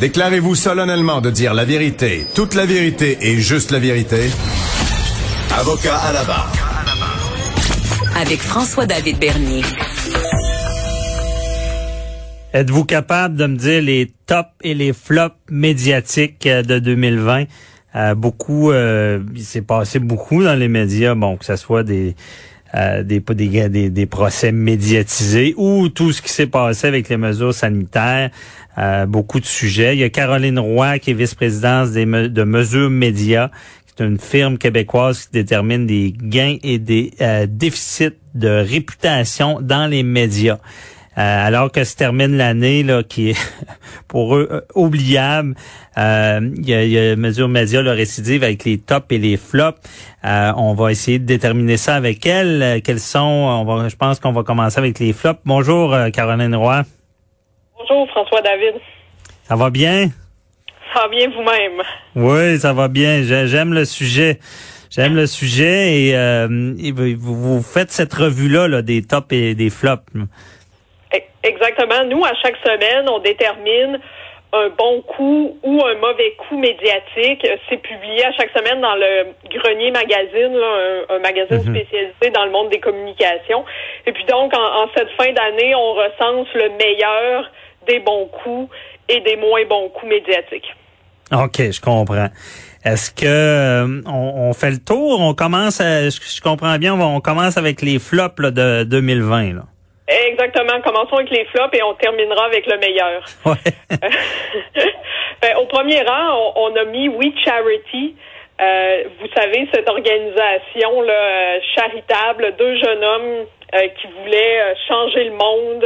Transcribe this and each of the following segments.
Déclarez-vous solennellement de dire la vérité, toute la vérité et juste la vérité. Avocat à la barre. Avec François-David Bernier. Êtes-vous capable de me dire les tops et les flops médiatiques euh, de 2020? Euh, beaucoup, euh, il s'est passé beaucoup dans les médias, bon, que ce soit des, euh, des, des, des, des, procès médiatisés ou tout ce qui s'est passé avec les mesures sanitaires, euh, beaucoup de sujets. Il y a Caroline Roy qui est vice-présidente de Mesures Médias, qui est une firme québécoise qui détermine des gains et des euh, déficits de réputation dans les médias. Euh, alors que se termine l'année là qui est pour eux euh, oubliable. Euh, il y, a, y a mesure média le récidive avec les tops et les flops. on va essayer de déterminer ça avec elle. Quels sont On va, je pense qu'on va commencer avec les flops. Bonjour Caroline Roy. Bonjour François David. Ça va bien? Ça va bien vous-même? Oui, ça va bien. J'aime le sujet. J'aime le sujet et, euh, vous, faites cette revue-là là, des tops et des flops. Exactement. Nous, à chaque semaine, on détermine un bon coup ou un mauvais coup médiatique. C'est publié à chaque semaine dans le Grenier Magazine, un, magazine mhm. spécialisé dans le monde des communications. Et puis donc, en, cette fin d'année, on recense le meilleur des bons coups et des moins bons coups médiatiques. OK, je comprends. Est-ce que euh, on, fait le tour? On commence, à, je, comprends bien, on, commence avec les flops de 2020. Là. Exactement. Commençons avec les flops et on terminera avec le meilleur. ben, au premier rang, on, a mis We Charity. Euh, vous savez, cette organisation là, euh, charitable, deux jeunes hommes euh, qui voulaient changer le monde,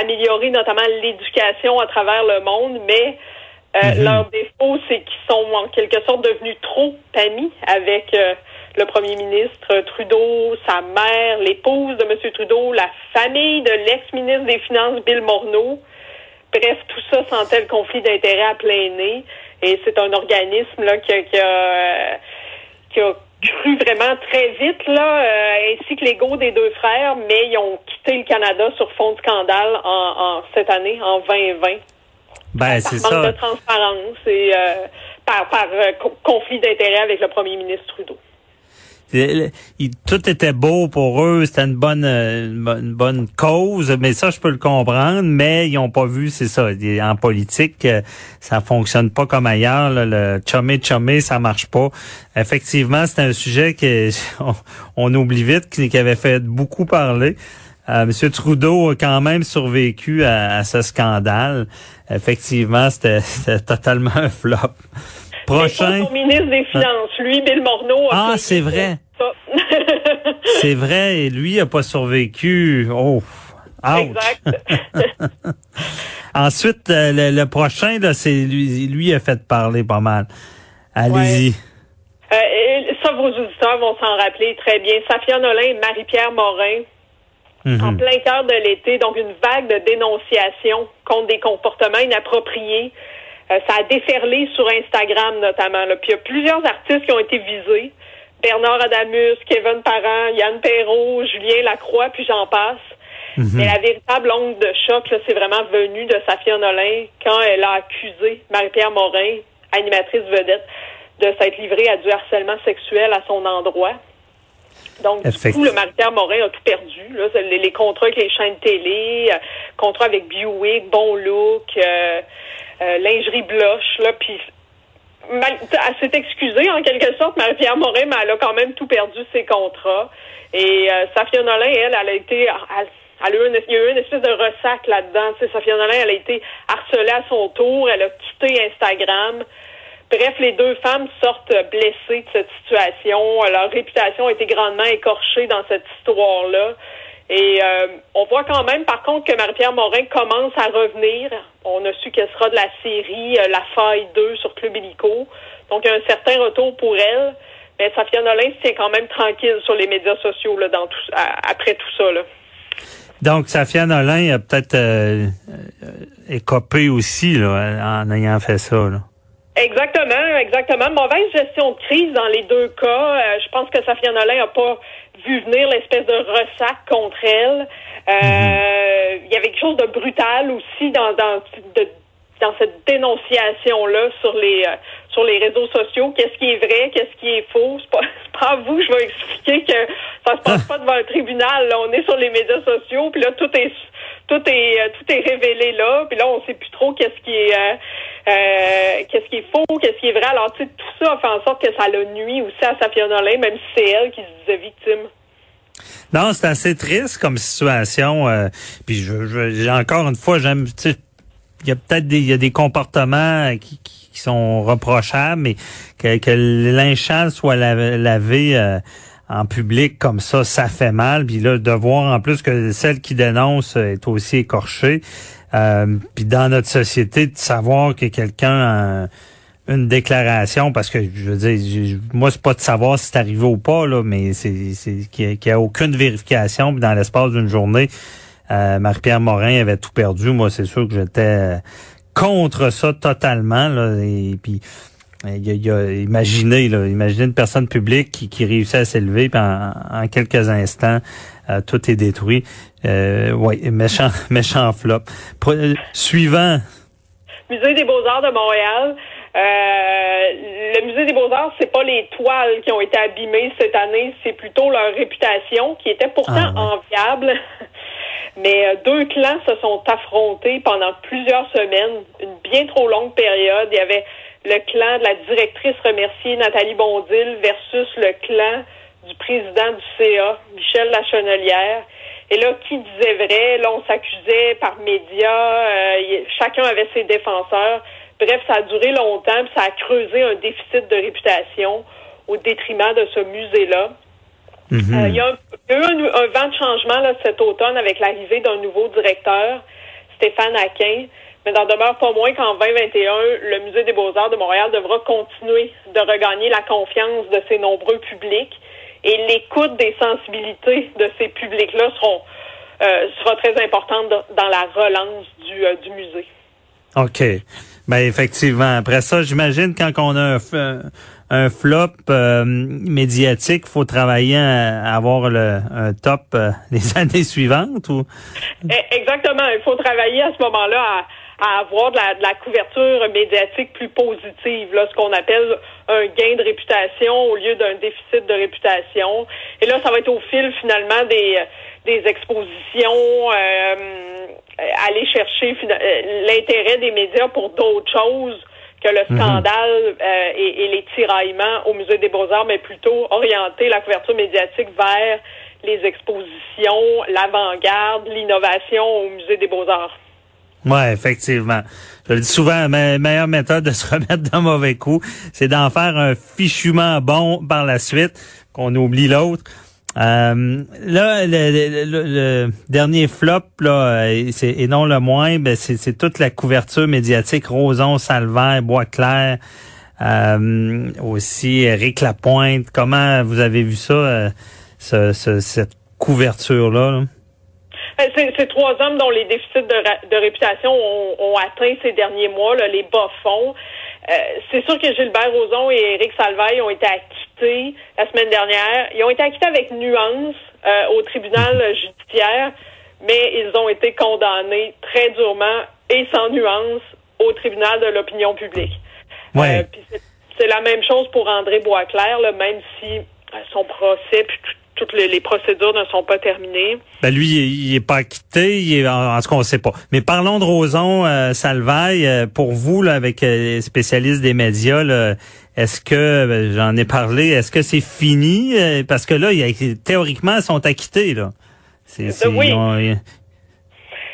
améliorer notamment l'éducation à travers le monde, mais mm-hmm. leur défaut, c'est qu'ils sont en quelque sorte devenus trop amis avec le premier ministre Trudeau, sa mère, l'épouse de M. Trudeau, la famille de l'ex-ministre des Finances Bill Morneau. Bref, tout ça sentait le conflit d'intérêts à plein nez. Et c'est un organisme là, qui, a, qui, a, cru vraiment très vite, là, euh, ainsi que l'ego des deux frères, mais ils ont quitté le Canada sur fond de scandale en, cette année, en 2020. Ben, c'est ça. de transparence et euh, par, par euh, conflit d'intérêts avec le premier ministre Trudeau tout était beau pour eux, c'était une bonne, une bonne cause, mais ça je peux le comprendre, mais ils ont pas vu, c'est ça, en politique, euh, ça fonctionne pas comme ailleurs, le chumé chumé, ça marche pas. Effectivement, c'est un sujet que on, oublie vite, qui, avait fait beaucoup parler. Euh, Monsieur Trudeau a quand même survécu à, ce scandale. Effectivement, c'était totalement un flop prochain? Ministre des Finances, lui, Bill Morneau. ah, c'est vrai. c'est vrai, et lui a pas survécu. Oh. Ouch. Exact. Ensuite, euh, le, prochain, là, c'est lui, lui a fait parler pas mal. Allez-y. Euh, ça, vos auditeurs vont s'en rappeler très bien. Safia Nolin et Marie-Pierre Morin, mhm. en plein cœur de l'été, donc une vague de dénonciation contre des comportements inappropriés euh, ça a déferlé sur Instagram notamment. Là. Puis il y a plusieurs artistes qui ont été visés. Bernard Adamus, Kevin Parent, Yann Perrault, Julien Lacroix, puis j'en passe. Mhm. Mais la véritable onde de choc, c'est vraiment venu de Safia Nolin quand elle a accusé Marie-Pierre Morin, animatrice vedette, de s'être livrée à du harcèlement sexuel à son endroit. Donc, du coup, le Marie-Pierre Morin a tout perdu. Là. Les, contrats avec les chaînes télé, euh, contrats avec Buick, Bon Look, euh, euh, lingerie blush, là, puis elle s'est excusée en quelque sorte, Marie-Pierre Morin, mais elle a quand même tout perdu ses contrats. Et Safia Nolin, elle, elle a été, elle, a eu une, il y a eu une espèce de ressac là-dedans. Safia Nolin, elle a été harcelée à son tour, elle a quitté Instagram. Bref, les deux femmes sortent blessées de cette situation. Leur réputation a été grandement écorchée dans cette histoire-là. Et euh, on voit quand même, par contre, que Marie-Pierre Morin commence à revenir. On a su qu'elle sera de la série La Faille 2 sur Club Illico. Donc, il y a un certain retour pour elle. Mais Safia Nolin tient quand même tranquille sur les médias sociaux là, dans tout, après tout ça. Là. Donc, Safia Nolin a peut-être euh, écopé aussi là, en ayant fait ça. Là. Exactement, exactement. Mauvaise gestion de crise dans les deux cas. Euh, je pense que Safia Nolin n'a pas vu venir l'espèce de ressac contre elle. Euh, mhm. Il y avait quelque chose de brutal aussi dans, dans, dans cette dénonciation-là sur les euh, sur les réseaux sociaux. Qu'est-ce qui est vrai, qu'est-ce qui est faux? C'est pas, pas à vous je vais expliquer que ça se passe pas devant un tribunal. Là. On est sur les médias sociaux, puis là, tout est tout est euh, tout est révélé là, puis là on sait plus trop qu'est-ce qui est euh, euh, qu'est-ce qui est faux, qu'est-ce qui est vrai. Alors tu sais tout ça a fait en sorte que ça l'a nuit aussi à Safia Nolin, même si c'est elle qui se disait victime. Non, c'est assez triste comme situation. puis je, encore une fois, j'aime, il y a peut-être des, il y a des comportements qui, qui, sont reprochables, mais que, que linge soit lavé, en public comme ça, ça fait mal. Puis là, de voir en plus que celle qui dénonce est aussi écorchée. Euh, puis dans notre société, de savoir que quelqu'un a une déclaration, parce que je veux dire, moi, c'est pas de savoir si c'est arrivé ou pas, là, mais c'est qu'il n'y a, aucune vérification. Puis dans l'espace d'une journée, euh, Marie-Pierre Morin avait tout perdu. Moi, c'est sûr que j'étais contre ça totalement. Là, et puis il y a, imaginez, là, imaginez une personne publique qui, qui réussit à s'élever, puis en, quelques instants, euh, tout est détruit. Euh, oui, méchant, méchant flop. Euh, suivant. Musée des Beaux-Arts de Montréal. Euh, le Musée des Beaux-Arts, c'est pas les toiles qui ont été abîmées cette année, c'est plutôt leur réputation qui était pourtant ah, enviable. Mais deux clans se sont affrontés pendant plusieurs semaines, une bien trop longue période. Il y avait le clan de la directrice remerciée Nathalie Bondil versus le clan du président du CA, Michel Lachenelière. Et là, qui disait vrai? Là, on s'accusait par médias. Euh, chacun avait ses défenseurs. Bref, ça a duré longtemps, puis ça a creusé un déficit de réputation au détriment de ce musée-là. Mhm. Euh, il y a, eu un, vent de changement là, cet automne avec l'arrivée d'un nouveau directeur, Stéphane Aquin mais n'en demeure pas moins qu'en 2021, le Musée des beaux-arts de Montréal devra continuer de regagner la confiance de ses nombreux publics et l'écoute des sensibilités de ces publics-là seront euh, sera très importante dans la relance du, euh, du musée. OK. Ben effectivement. Après ça, j'imagine quand on a un, un flop euh, médiatique, faut travailler à, avoir le, un top les années suivantes ou? Eh, Exactement. Il faut travailler à ce moment-là à à avoir de la, de la couverture médiatique plus positive, là, ce qu'on appelle un gain de réputation au lieu d'un déficit de réputation. Et là, ça va être au fil finalement des, des expositions, euh, aller chercher euh, l'intérêt des médias pour d'autres choses que le mhm. scandale euh, et, et, les tiraillements au Musée des Beaux-Arts, mais plutôt orienter la couverture médiatique vers les expositions, l'avant-garde, l'innovation au Musée des Beaux-Arts. Oui, effectivement. Je le dis souvent, la meilleure méthode de se remettre d'un mauvais coup, c'est d'en faire un fichument bon par la suite, qu'on oublie l'autre. Euh, là, le, dernier flop, là, et non le moins, ben, c'est toute la couverture médiatique Roson, Salvaire, Boisclair, euh, aussi Eric Lapointe. Comment vous avez vu ça, euh, cette couverture-là? là? Euh, c'est trois hommes dont les déficits de, réputation ont, atteint ces derniers mois, les bas fonds. Euh, c'est sûr que Gilbert Rozon et Éric Salvaille ont été acquittés la semaine dernière. Ils ont été acquittés avec nuance euh, au tribunal judiciaire, mais ils ont été condamnés très durement et sans nuance au tribunal de l'opinion publique. Ouais. c'est la même chose pour André Boisclair, là, même si son procès puis tout toutes les, procédures ne sont pas terminées. Ben lui, il, est pas acquitté, il est, en, ce qu'on ne sait pas. Mais parlons de Roson euh, Salvaille. Euh, pour vous, là, avec euh, les spécialistes des médias, est-ce que, ben, j'en ai parlé, est-ce que c'est fini? parce que là, il, théoriquement, ils sont acquittés. Là. C'est, oui.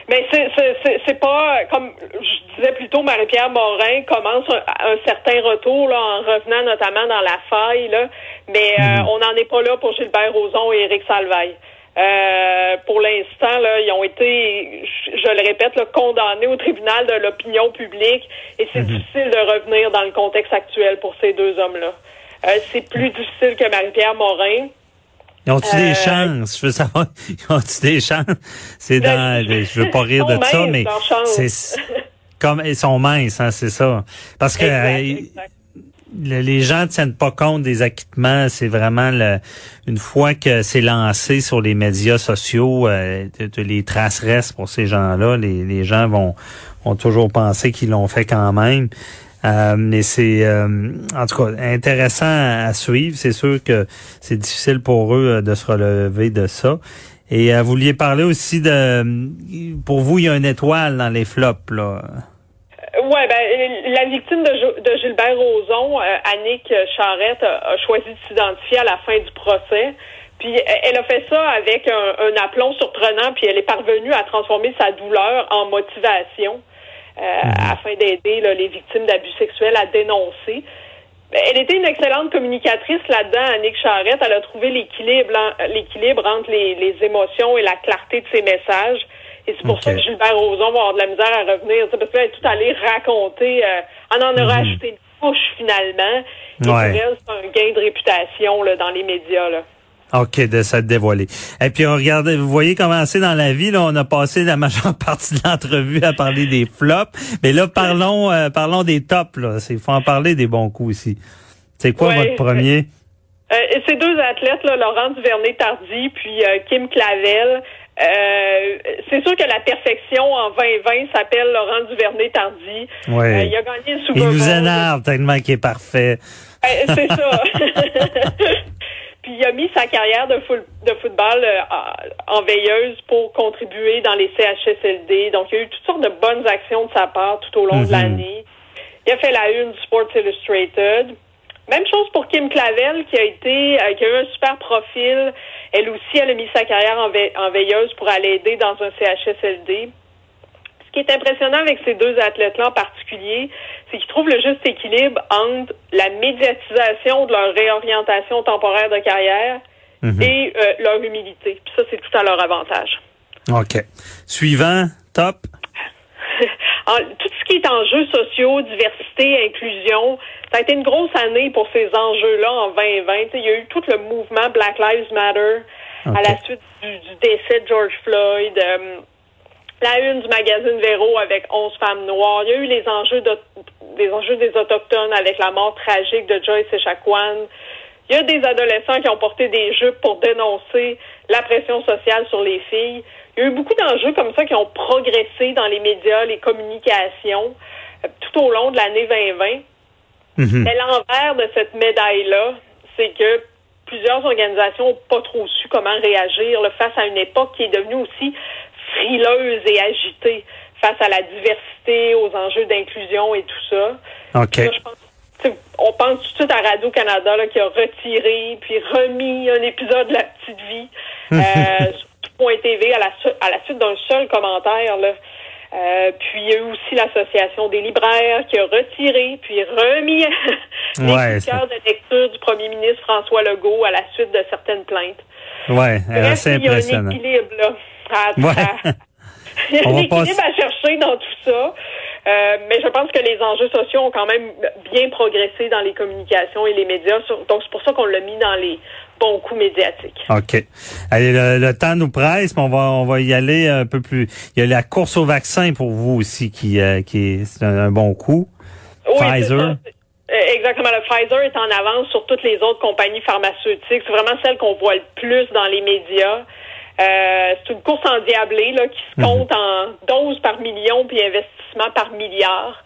Mais c'est pas comme je disais plutôt Marie-Pierre Morin commence un, certain retour là, en revenant notamment dans la faille là, mais euh, mhm. on n'en est pas là pour Gilbert Rozon et Éric Salvaille. Euh, pour l'instant, là, ils ont été, je, le répète, là, condamnés au tribunal de l'opinion publique et c'est mhm. difficile de revenir dans le contexte actuel pour ces deux hommes-là. Euh, c'est plus difficile que Marie-Pierre Morin. Ils ont-tu des euh, chances? Je veux savoir, ils ont-tu des chances? C'est dans, je veux pas rire de ça, mais c'est comme, ils sont minces, hein, c'est ça. Parce que, les gens tiennent pas compte des acquittements. C'est vraiment le, une fois que c'est lancé sur les médias sociaux, euh, les traces restent pour ces gens-là. Les, les gens vont, vont toujours penser qu'ils l'ont fait quand même. Euh, mais c'est euh, en tout cas intéressant à, suivre. C'est sûr que c'est difficile pour eux euh, de se relever de ça. Et vous vouliez parler aussi de pour vous, il y a une étoile dans les flops là. Ouais, ben la victime de, de Gilbert Rozon, Annick Charrette, a, choisi de s'identifier à la fin du procès. Puis elle a fait ça avec un, un, aplomb surprenant, puis elle est parvenue à transformer sa douleur en motivation euh, mhm. afin d'aider les victimes d'abus sexuels à dénoncer. Ben, elle était une excellente communicatrice là-dedans, Annick Charrette. Elle a trouvé l'équilibre, l'équilibre entre les, les émotions et la clarté de ses messages. Et c'est pour ça que Gilbert Rozon va avoir de la misère à revenir. Parce qu'elle est tout allé raconter. Euh, on en aura mhm. ajouté une couche finalement. Et elle, c'est un gain de réputation là, dans les médias. Là. OK, de s'être dévoilé. Et puis on regarde, vous voyez comment c'est dans la vie, là, on a passé la majeure partie de l'entrevue à parler des flops. Mais là, parlons euh, parlons des tops. Là. Il faut en parler des bons coups aussi. C'est quoi votre premier? Euh, ces deux athlètes, là, Laurent Duvernay-Tardy puis euh, Kim Clavel, euh, c'est sûr que la perfection en 2020 s'appelle Laurent Duvernay-Tardy. Euh, il a gagné le Super Il nous énerve tellement qu'il est parfait. c'est ça. Puis il a mis sa carrière de, de football euh, en veilleuse pour contribuer dans les CHSLD. Donc il y a eu toutes sortes de bonnes actions de sa part tout au long de mhm. l'année. Il a fait la une du Sports Illustrated. Même chose pour Kim Clavel, qui a été, euh, qui a eu un super profil. Elle aussi, elle a mis sa carrière en, veilleuse pour aller aider dans un CHSLD. Ce qui est impressionnant avec ces deux athlètes-là en particulier, c'est qu'ils trouvent le juste équilibre entre la médiatisation de leur réorientation temporaire de carrière mhm. et euh, leur humilité. Puis ça, c'est tout à leur avantage. OK. Suivant, top. tout ce qui est enjeux sociaux, diversité, inclusion, ça a été une grosse année pour ces enjeux-là en 2020. il y a eu tout le mouvement Black Lives Matter à la suite du, décès de George Floyd. Euh, la une du magazine Véro avec 11 femmes noires. Il y a eu les enjeux, des enjeux des Autochtones avec la mort tragique de Joyce Echaquan. Il y a des adolescents qui ont porté des jupes pour dénoncer la pression sociale sur les filles. Il y a eu beaucoup d'enjeux comme ça qui ont progressé dans les médias, les communications, euh, tout au long de l'année 2020. Mhm. Mais l'envers de cette médaille-là, c'est que plusieurs organisations n'ont pas trop su comment réagir face à une époque qui est devenue aussi frileuse et agitée face à la diversité, aux enjeux d'inclusion et tout ça. on pense tout de suite à Radio-Canada qui a retiré puis remis un épisode de La Petite Vie. Euh, TV à la, à la suite d'un seul commentaire. Là. Euh, puis il y a eu aussi l'association des libraires qui a retiré puis remis les ouais, de lecture du premier ministre François Legault à la suite de certaines plaintes. Ouais, c'est impressionnant. Il y a un équilibre là. Il y a un équilibre à chercher dans tout ça. Euh, mais je pense que les enjeux sociaux ont quand même bien progressé dans les communications et les médias. donc c'est pour ça qu'on l'a mis dans les bon coup médiatique. OK. Allez, le, temps nous presse, mais on va, on va y aller un peu plus. Il y a la course au vaccin pour vous aussi qui, euh, qui est un, bon coup. Pfizer. Euh, exactement. Le Pfizer est en avance sur toutes les autres compagnies pharmaceutiques. C'est vraiment celle qu'on voit le plus dans les médias. Euh, c'est une course endiablée là, qui se mhm. compte en doses par million puis investissement par milliard.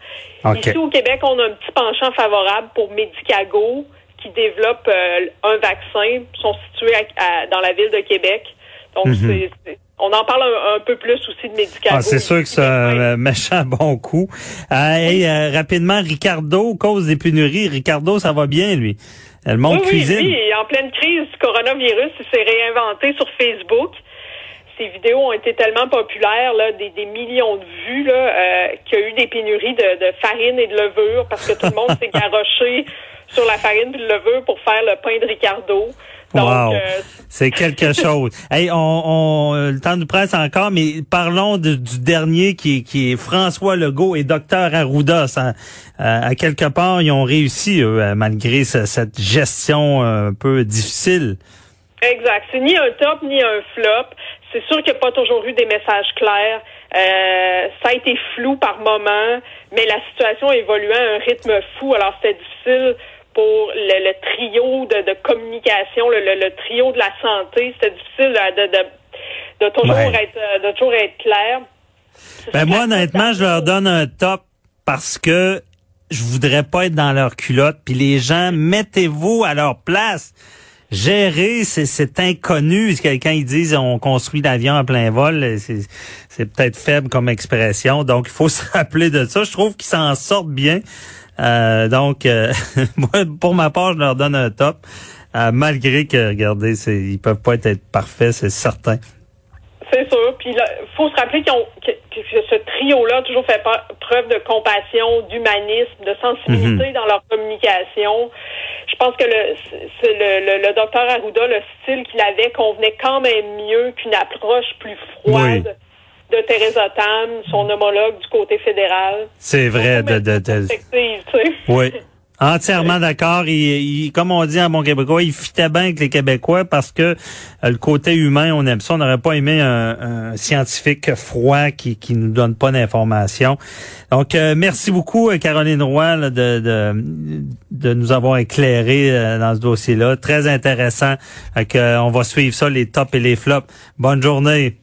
Ici au Québec, on a un petit penchant favorable pour Medicago qui développent euh, un vaccin sont situés dans la ville de Québec. Donc, mhm. on en parle un, peu plus aussi de médicaments. Ah, c'est sûr que c'est un méchant bon coup. Euh, rapidement, Ricardo, cause des pénuries. Ricardo, ça va bien, lui? Le monde oui, cuisine. Oui, en pleine crise du coronavirus, il s'est réinventé sur Facebook. ces vidéos ont été tellement populaires, là, des, millions de vues, là, euh, qu'il y a eu des pénuries de, de, farine et de levure parce que tout le monde s'est garoché sur la farine et le levure pour faire le pain de Ricardo. Wow. Euh, c'est quelque chose. Hey, on, on, le temps de presse encore, mais parlons du dernier qui, qui est François Legault et Docteur Arruda. Ça, euh, à quelque part, ils ont réussi malgré cette gestion un peu difficile. Exact. C'est ni un top ni un flop. C'est sûr qu'il n'y a pas toujours eu des messages clairs. Euh, ça a été flou par moment, mais la situation évoluait à un rythme fou. Alors c'était difficile pour le, trio de, communication, le, trio de la santé. C'était difficile de, de, toujours être de toujours être clair. Ben moi, honnêtement, je leur donne un top parce que je voudrais pas être dans leur culotte. Puis les gens, mettez-vous à leur place gérer c'est inconnu. Quelqu'un ils disent on construit l'avion en plein vol, c'est peut-être faible comme expression. Donc il faut se rappeler de ça. Je trouve qu'ils s'en sortent bien. Euh, donc euh, pour ma part, je leur donne un top. Euh, malgré que, regardez, ils peuvent pas être, parfaits, c'est certain. C'est sûr. Puis il faut se rappeler qu'ils ont, que, ce trio-là a toujours fait preuve de compassion, d'humanisme, de sensibilité mhm. dans leur communication je pense que le, le, le, docteur Arruda, le style qu'il avait convenait quand même mieux qu'une approche plus froide. De Theresa Tam, son homologue du côté fédéral. C'est vrai. De, de, de... Oui. Entièrement d'accord. Il, comme on dit en bon québécois, il fitait bien avec les Québécois parce que euh, le côté humain, on aime ça. On n'aurait pas aimé un, scientifique froid qui qui nous donne pas d'informations. Donc, euh, merci beaucoup, euh, Caroline Roy, de, de, de nous avoir éclairé dans ce dossier-là. Très intéressant. on va suivre ça, les tops et les flops. Bonne journée.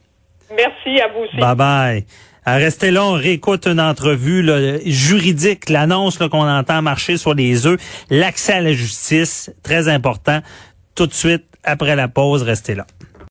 Merci à vous aussi. Bye bye. Restez là, on réécoute une entrevue juridique, l'annonce qu'on entend marcher sur les œufs, l'accès à la justice, très important. Tout de suite, après la pause, restez là.